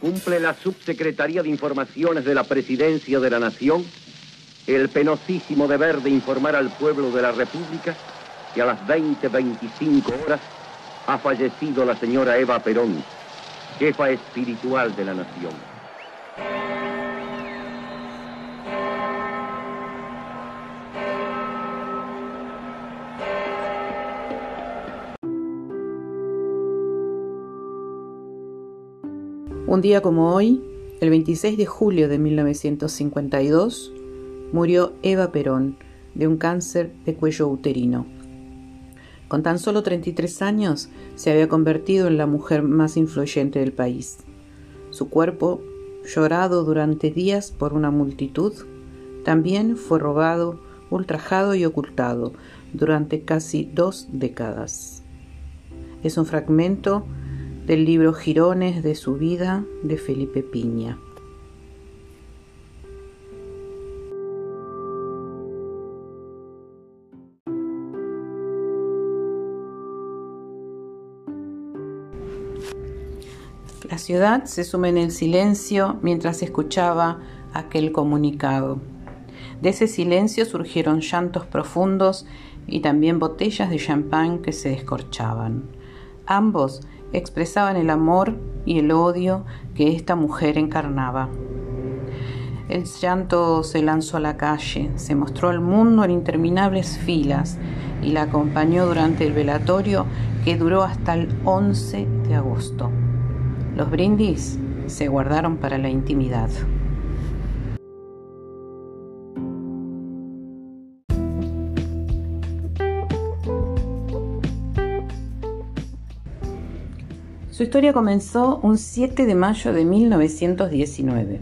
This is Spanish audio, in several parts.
cumple la Subsecretaría de Informaciones de la Presidencia de la Nación el penosísimo deber de informar al pueblo de la República que a las 20.25 horas ha fallecido la señora Eva Perón, jefa espiritual de la nación. Un día como hoy, el 26 de julio de 1952, murió Eva Perón de un cáncer de cuello uterino. Con tan solo 33 años se había convertido en la mujer más influyente del país. Su cuerpo, llorado durante días por una multitud, también fue robado, ultrajado y ocultado durante casi dos décadas. Es un fragmento del libro Girones de su vida de Felipe Piña. La ciudad se sume en el silencio mientras escuchaba aquel comunicado. De ese silencio surgieron llantos profundos y también botellas de champán que se descorchaban. Ambos expresaban el amor y el odio que esta mujer encarnaba. El llanto se lanzó a la calle, se mostró al mundo en interminables filas y la acompañó durante el velatorio que duró hasta el 11 de agosto. Los brindis se guardaron para la intimidad. Su historia comenzó un 7 de mayo de 1919,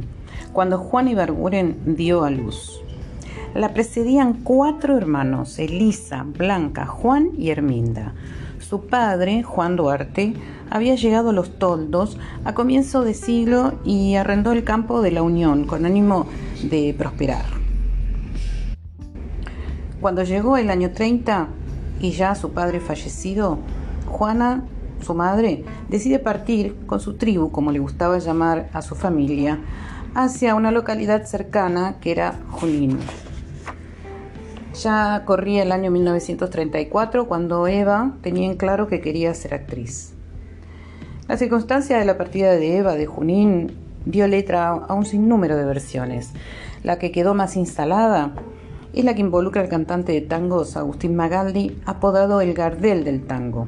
cuando Juan Ibarguren dio a luz. La precedían cuatro hermanos, Elisa, Blanca, Juan y Herminda. Su padre, Juan Duarte, había llegado a los toldos a comienzo de siglo y arrendó el campo de la Unión con ánimo de prosperar. Cuando llegó el año 30 y ya su padre fallecido, Juana su madre, decide partir con su tribu, como le gustaba llamar a su familia, hacia una localidad cercana que era Junín. Ya corría el año 1934 cuando Eva tenía en claro que quería ser actriz. La circunstancia de la partida de Eva de Junín dio letra a un sinnúmero de versiones. La que quedó más instalada es la que involucra al cantante de tangos Agustín Magaldi, apodado el Gardel del tango.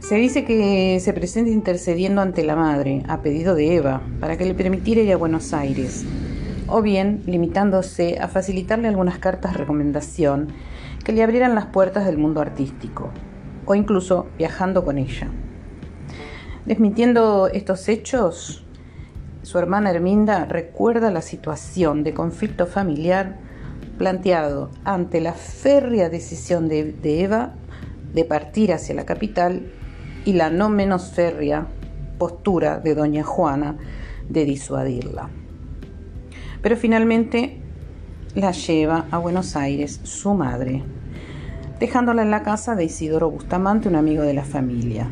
Se dice que se presenta intercediendo ante la madre, a pedido de Eva, para que le permitiera ir a Buenos Aires, o bien limitándose a facilitarle algunas cartas de recomendación que le abrieran las puertas del mundo artístico, o incluso viajando con ella. Desmintiendo estos hechos, su hermana Herminda recuerda la situación de conflicto familiar planteado ante la férrea decisión de, de Eva de partir hacia la capital y la no menos férrea postura de doña Juana de disuadirla. Pero finalmente la lleva a Buenos Aires su madre, dejándola en la casa de Isidoro Bustamante, un amigo de la familia.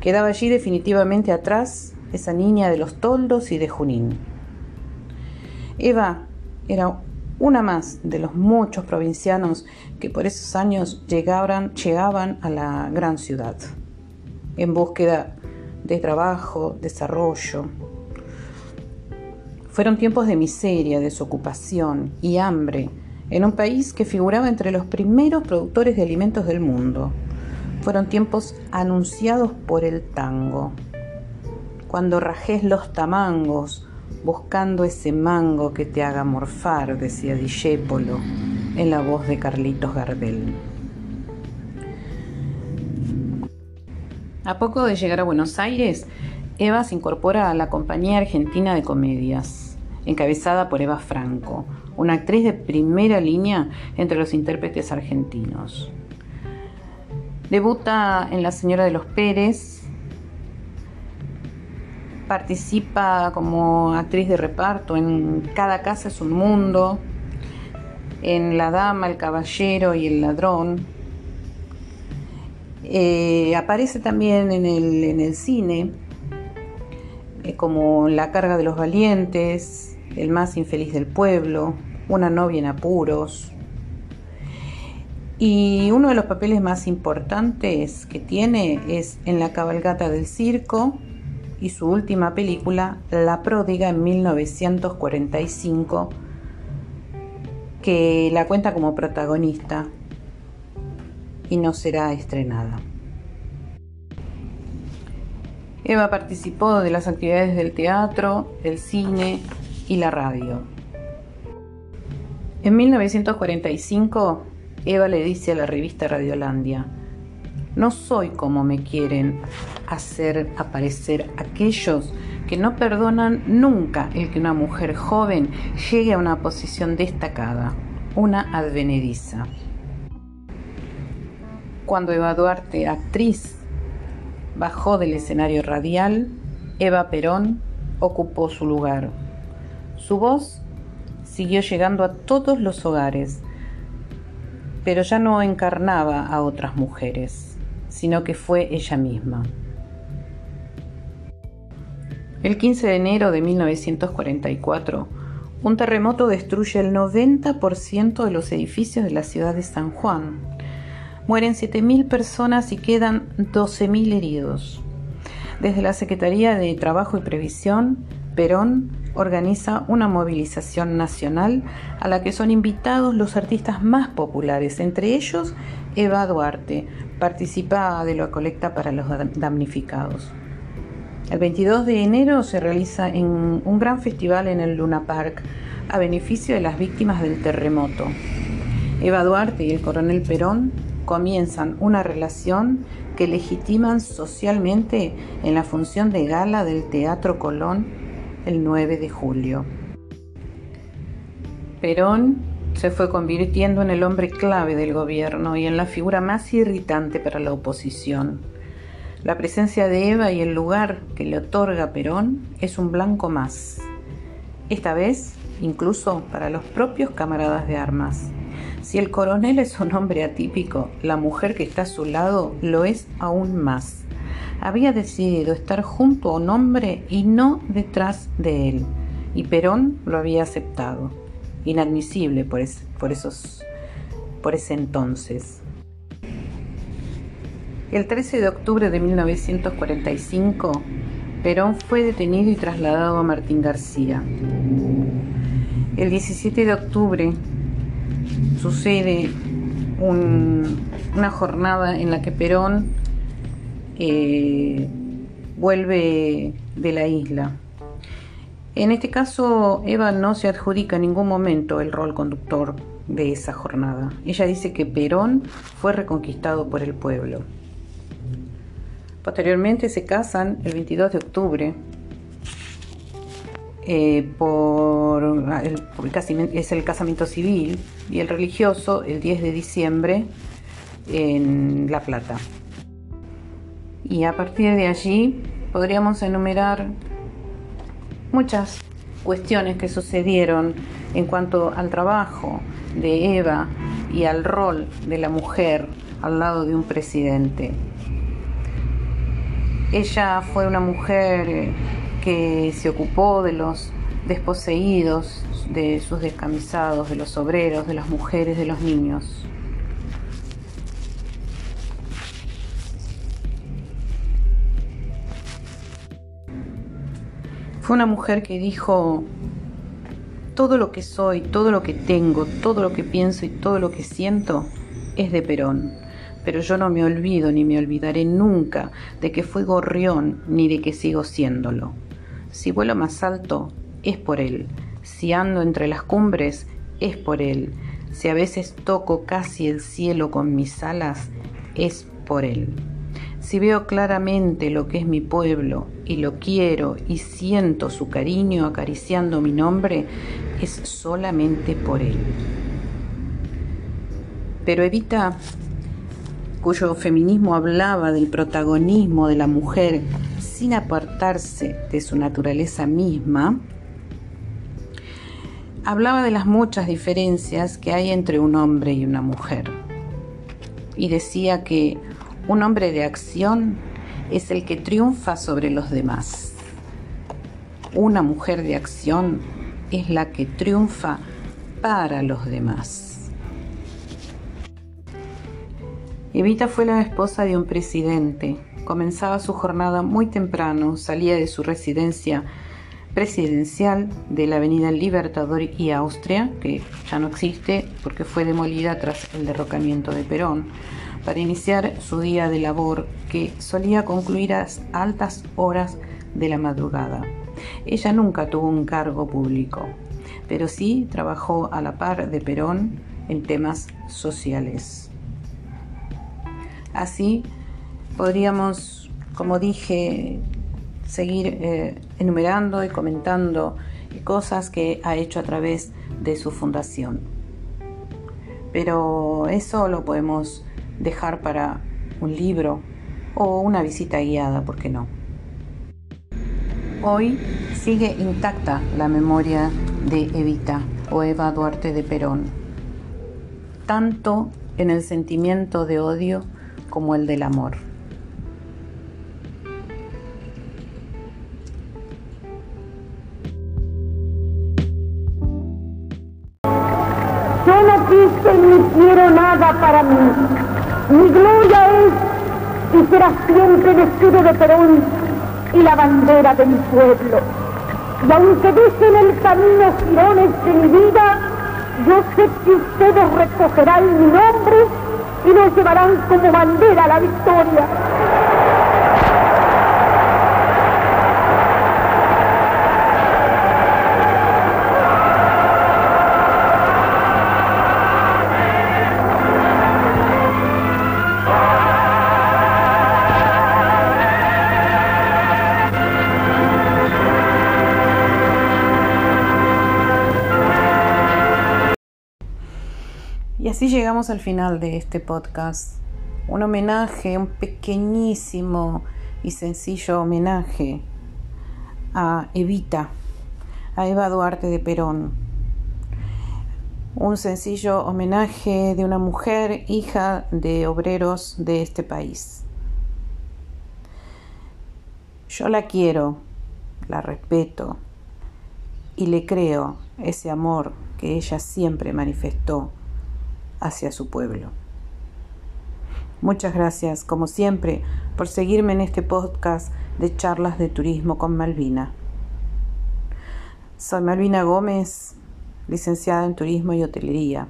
Quedaba allí definitivamente atrás esa niña de los toldos y de Junín. Eva era una más de los muchos provincianos que por esos años llegaban, llegaban a la gran ciudad en búsqueda de trabajo, desarrollo. Fueron tiempos de miseria, desocupación y hambre en un país que figuraba entre los primeros productores de alimentos del mundo. Fueron tiempos anunciados por el tango. Cuando rajes los tamangos, buscando ese mango que te haga morfar, decía Dijépolo en la voz de Carlitos Gardel. A poco de llegar a Buenos Aires, Eva se incorpora a la Compañía Argentina de Comedias, encabezada por Eva Franco, una actriz de primera línea entre los intérpretes argentinos. Debuta en La Señora de los Pérez, participa como actriz de reparto en Cada casa es un mundo, en La Dama, el Caballero y el Ladrón. Eh, aparece también en el, cine eh, como La carga de los valientes, El más infeliz del pueblo, Una novia en apuros. Y uno de los papeles más importantes que tiene es en La cabalgata del circo y su última película, La pródiga en 1945, que la cuenta como protagonista y no será estrenada. Eva participó de las actividades del teatro, el cine y la radio. En 1945, Eva le dice a la revista Radiolandia, no soy como me quieren hacer aparecer aquellos que no perdonan nunca el que una mujer joven llegue a una posición destacada, una advenediza. Cuando Eva Duarte, actriz, bajó del escenario radial, Eva Perón ocupó su lugar. Su voz siguió llegando a todos los hogares, pero ya no encarnaba a otras mujeres, sino que fue ella misma. El 15 de enero de 1944, un terremoto destruye el 90% de los edificios de la ciudad de San Juan, mueren 7.000 personas y quedan 12.000 heridos. Desde la Secretaría de Trabajo y Previsión, Perón organiza una movilización nacional a la que son invitados los artistas más populares, entre ellos Eva Duarte, participa de la colecta para los damnificados. El 22 de enero se realiza un gran festival en el Luna Park a beneficio de las víctimas del terremoto. Eva Duarte y el coronel Perón comienzan una relación que legitiman socialmente en la función de gala del Teatro Colón el 9 de julio. Perón se fue convirtiendo en el hombre clave del gobierno y en la figura más irritante para la oposición. La presencia de Eva y el lugar que le otorga Perón es un blanco más. Esta vez, incluso para los propios camaradas de armas. Si el coronel es un hombre atípico, la mujer que está a su lado lo es aún más. Había decidido estar junto a un hombre y no detrás de él, y Perón lo había aceptado. Inadmisible por, por, esos, por ese entonces. El 13 de octubre de 1945, Perón fue detenido y trasladado a Martín García. El 17 de octubre sucede una jornada en la que Perón eh, vuelve de la isla. En este caso, Eva no se adjudica en ningún momento el rol conductor de esa jornada. Ella dice que Perón fue reconquistado por el pueblo. Posteriormente se casan el 22 de octubre eh, por, el, es el casamiento civil y el religioso el 10 de diciembre en La Plata. Y a partir de allí podríamos enumerar muchas cuestiones que sucedieron en cuanto al trabajo de Eva y al rol de la mujer al lado de un presidente. Ella fue una mujer que se ocupó de los desposeídos, de sus descamisados, de los obreros, de las mujeres, de los niños. Fue una mujer que dijo, todo lo que soy, todo lo que tengo, todo lo que pienso y todo lo que siento es de Perón pero yo no me olvido ni me olvidaré nunca de que fui gorrión ni de que sigo siéndolo. Si vuelo más alto, es por él. Si ando entre las cumbres, es por él. Si a veces toco casi el cielo con mis alas, es por él. Si veo claramente lo que es mi pueblo y lo quiero y siento su cariño acariciando mi nombre, es solamente por él. Pero Evita, cuyo feminismo hablaba del protagonismo de la mujer sin de su naturaleza misma, hablaba de las muchas diferencias que hay entre un hombre y una mujer. Y decía que un hombre de acción es el que triunfa sobre los demás. Una mujer de acción es la que triunfa para los demás. Evita fue la esposa de un presidente. Comenzaba su jornada muy temprano, salía de su residencia presidencial de la Avenida Libertador y Austria, que ya no existe porque fue demolida tras el derrocamiento de Perón, para iniciar su día de labor que solía concluir a altas horas de la madrugada. Ella nunca tuvo un cargo público, pero sí trabajó a la par de Perón en temas sociales. Así podríamos, como dije, seguir eh, enumerando y comentando cosas que ha hecho a través de su fundación. Pero eso lo podemos dejar para un libro o una visita guiada, ¿por qué no? Hoy sigue intacta la memoria de Evita o Eva Duarte de Perón, tanto en el sentimiento de odio como el del amor. Ni quiero nada para mí. Mi gloria es y será siempre el escudo de Perón y la bandera de mi pueblo. Y aunque dicen el camino girones de mi vida, yo sé que ustedes recogerán mi nombre y nos llevarán como bandera a la victoria. Así llegamos al final de este podcast. Un homenaje, un pequeñísimo y sencillo homenaje a Evita, a Eva Duarte de Perón. Un sencillo homenaje de una mujer hija de obreros de este país. Yo la quiero, la respeto y le creo ese amor que ella siempre manifestó hacia su pueblo. Muchas gracias, como siempre, por seguirme en este podcast de charlas de turismo con Malvina. Soy Malvina Gómez, licenciada en Turismo y Hotelería,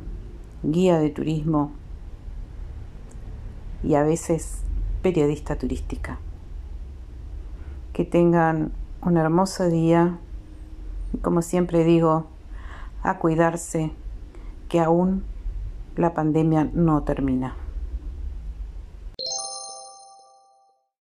guía de turismo y a veces periodista turística. Que tengan un hermoso día y como siempre digo, a cuidarse, que aún la pandemia no termina.